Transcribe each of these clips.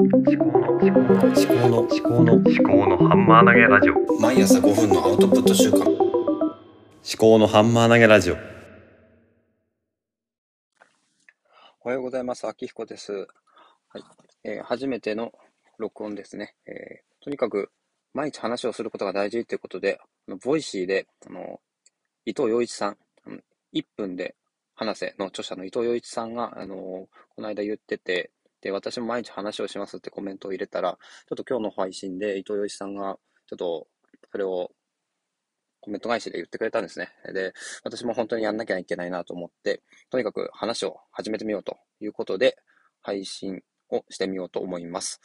思考の思考の思考の思考の思考のハンマー投げラジオ毎朝5分のアウトプット習慣思考のハンマー投げラジオおはようございます。秋彦です。はい。えー初めての録音ですね。えーとにかく、毎日話をすることが大事ということで、あの Voicy で、あの、伊藤羊一さん、あの1分で話せの著者の伊藤羊一さんが、あの、この間言ってて、で、私も毎日話をしますってコメントを入れたら、ちょっと今日の配信で伊藤洋一さんが、ちょっと、それをコメント返しで言ってくれたんですね。で、私も本当にやんなきゃいけないなと思って、とにかく話を始めてみようということで、配信をしてみようと思います。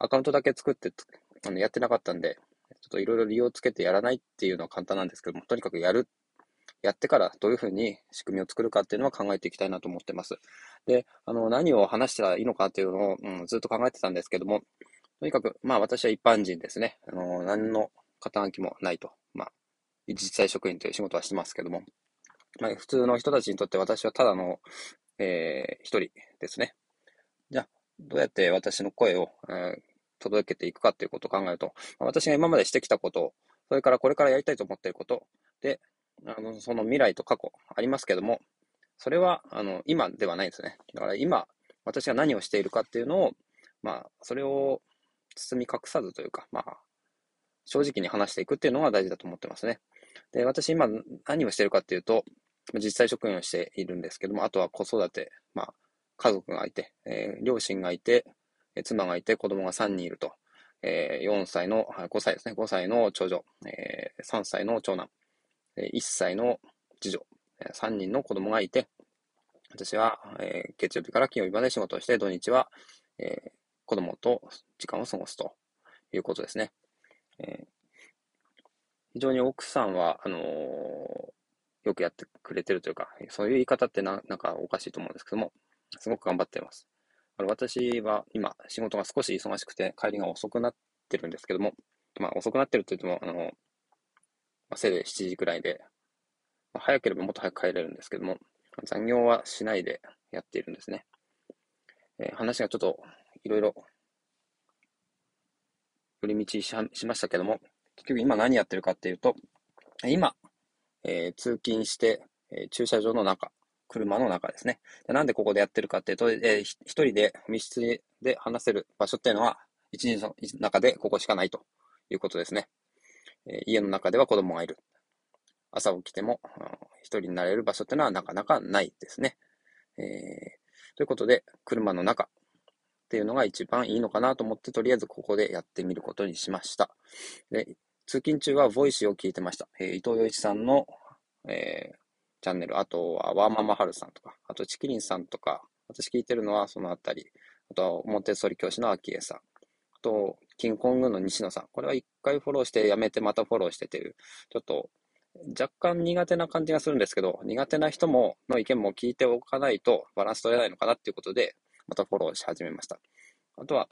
アカウントだけ作って、あのやってなかったんで、ちょっといろいろ理由をつけてやらないっていうのは簡単なんですけども、とにかくやる、やってからどういうふうに仕組みを作るかっていうのは考えていきたいなと思ってます。で、あの、何を話したらいいのかっていうのを、うん、ずっと考えてたんですけども、とにかく、まあ私は一般人ですね。あの、何の肩書きもないと。まあ、実際職員という仕事はしてますけども、まあ、普通の人たちにとって私はただの、えー一人ですね。じゃあ、どうやって私の声を、えー届けていくかということを考えると、まあ私が今までしてきたこと、それからこれからやりたいと思っていること、で、あの、その未来と過去ありますけども、それは、あの、今ではないですね。だから今、私が何をしているかっていうのを、まあ、それを包み隠さずというか、まあ、正直に話していくっていうのが大事だと思ってますね。で、私今何をしているかっていうと、実際職員をしているんですけども、あとは子育て、まあ、家族がいて、えー両親がいて、え妻がいて、子供が3人いると。えー4歳の、5歳ですね、5歳の長女、えー3歳の長男、1歳の次女、3人の子供がいて、私は、え月曜日から金曜日まで仕事をして、土日は、えー子供と時間を過ごすということですね。え非常に奥さんは、あのよくやってくれてるというか、そういう言い方ってななんかおかしいと思うんですけども、すごく頑張っています。あの私は今、仕事が少し忙しくて、帰りが遅くなってるんですけども、まあ遅くなってると言っても、あの、まあ、せいぜい7時くらいで、まあ早ければもっと早く帰れるんですけども、残業はしないでやっているんですね。えー話がちょっといろいろ寄り道ししましたけども、結局今何やってるかっていうと、今、えー通勤して、えー駐車場の中、車の中ですね。でなんでここでやってるかっていうと、えー一人で密室で話せる場所っていうのは、一日の中でここしかないということですね。え家の中では子供がいる。朝起きても、一人になれる場所ってのはなかなかないですね。えーということで、車の中っていうのが一番いいのかなと思って、とりあえずここでやってみることにしました。で、通勤中は Voicy を聞いてました。えー伊藤羊一さんの、えーチャンネル、あとはワーママはるさんとか、あとちきりんさんとか、私聞いてるのはそのあたり、あとはモンテッソリ教師の秋江さん、あと、キンコングの西野さん。これは一回フォローしてやめてまたフォローしてっていう、ちょっと若干苦手な感じがするんですけど、苦手な人もの意見も聞いておかないとバランス取れないのかなっていうことで、またフォローし始めました。あとは、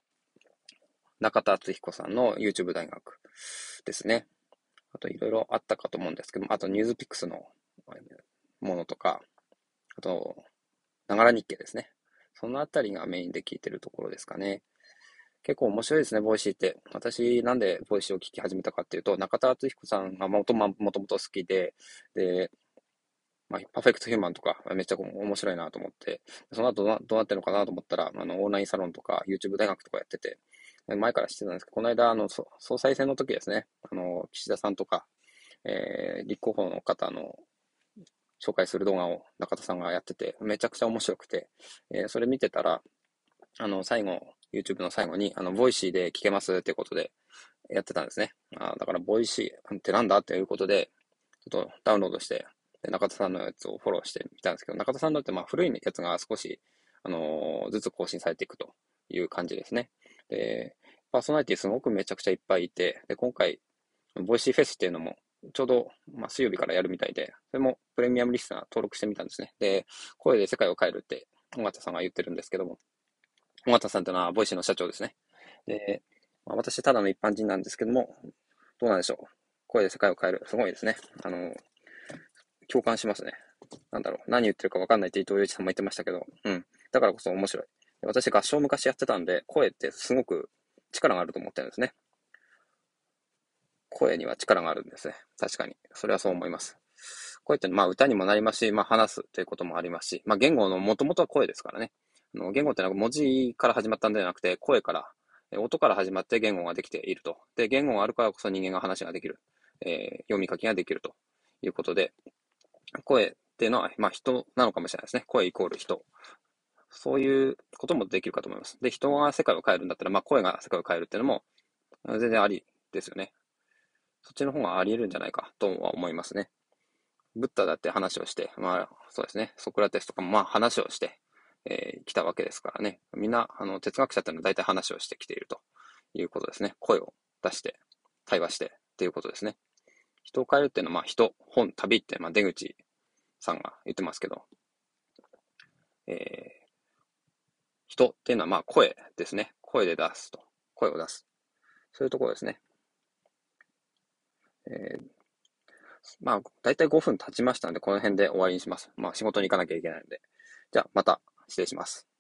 中田敦彦さんの YouTube 大学ですね。あといろいろあったかと思うんですけど、あと NewsPicks のものとか、あと、ながら日経ですね。そのあたりがメインで聞いてるところですかね。結構面白いですね、 Voicy って。私、なんで Voicy を聞き始めたかっていうと、中田敦彦さんがもともともと好きで、で、まあ、 PERFECT HUMAN とかめっちゃ面白いなと思って、その後どうなってるのかなと思ったら、あの、オンラインサロンとか YouTube 大学とかやってて、前から知ってたんですけど、この間、あの、総裁選の時ですね、あの、岸田さんとか、えー立候補の方の紹介する動画を中田さんがやってて、めちゃくちゃ面白くて、えーそれ見てたら、あの、最後、YouTube の最後に、あの、 Voicy で聞けますってことでやってたんですね。あだから、 Voicy ってなんだっていうことで、ちょっとダウンロードして、で中田さんのやつをフォローしてみたんですけど、中田さんだってまあ古いやつが少し、あのーずつ更新されていくという感じですね。で、パーソナリティすごくめちゃくちゃいっぱいいて、で、今回、 Voicy フェスっていうのも、ちょうど、まあ、水曜日からやるみたいで、それもプレミアムリスナー登録してみたんですね。で、声で世界を変えるって、緒方さんが言ってるんですけども、緒方さんってのは Voicy の社長ですね。で、まあ、私ただの一般人なんですけども、どうなんでしょう。声で世界を変える。すごいですね。あの、共感しますね。なんだろう。何言ってるか分かんないって伊藤洋一さんも言ってましたけど、うん。だからこそ面白い。私合唱昔やってたんで、声ってすごく力があると思ってるんですね。声には力があるんですね。確かに。それはそう思います。声って、まあ歌にもなりますし、まあ話すということもありますし、まあ言語の元々は声ですからね。あの言語ってのは文字から始まったんではなくて、声から、音から始まって言語ができていると。で、言語があるからこそ人間が話ができる。えー、読み書きができるということで、声っていうのは、まあ人なのかもしれないですね。声イコール人。そういうこともできるかと思います。で、人が世界を変えるんだったら、まあ声が世界を変えるっていうのも、全然ありですよね。そっちの方があり得るんじゃないかとは思いますね。ブッダだって話をして、まあそうですね、ソクラテスとかもまあ話をして、えー、来たわけですからね。みんな、あの、哲学者っていうのは大体話をしてきているということですね。声を出して、対話してっていうことですね。人を変えるっていうのは、まあ人、本、旅って、まあ出口さんが言ってますけど、えー、人っていうのはまあ声ですね。声で出すと。声を出す。そういうところですね。えー、まあ、だいたい5分経ちましたので、この辺で終わりにします。まあ、仕事に行かなきゃいけないので。じゃあ、また失礼します。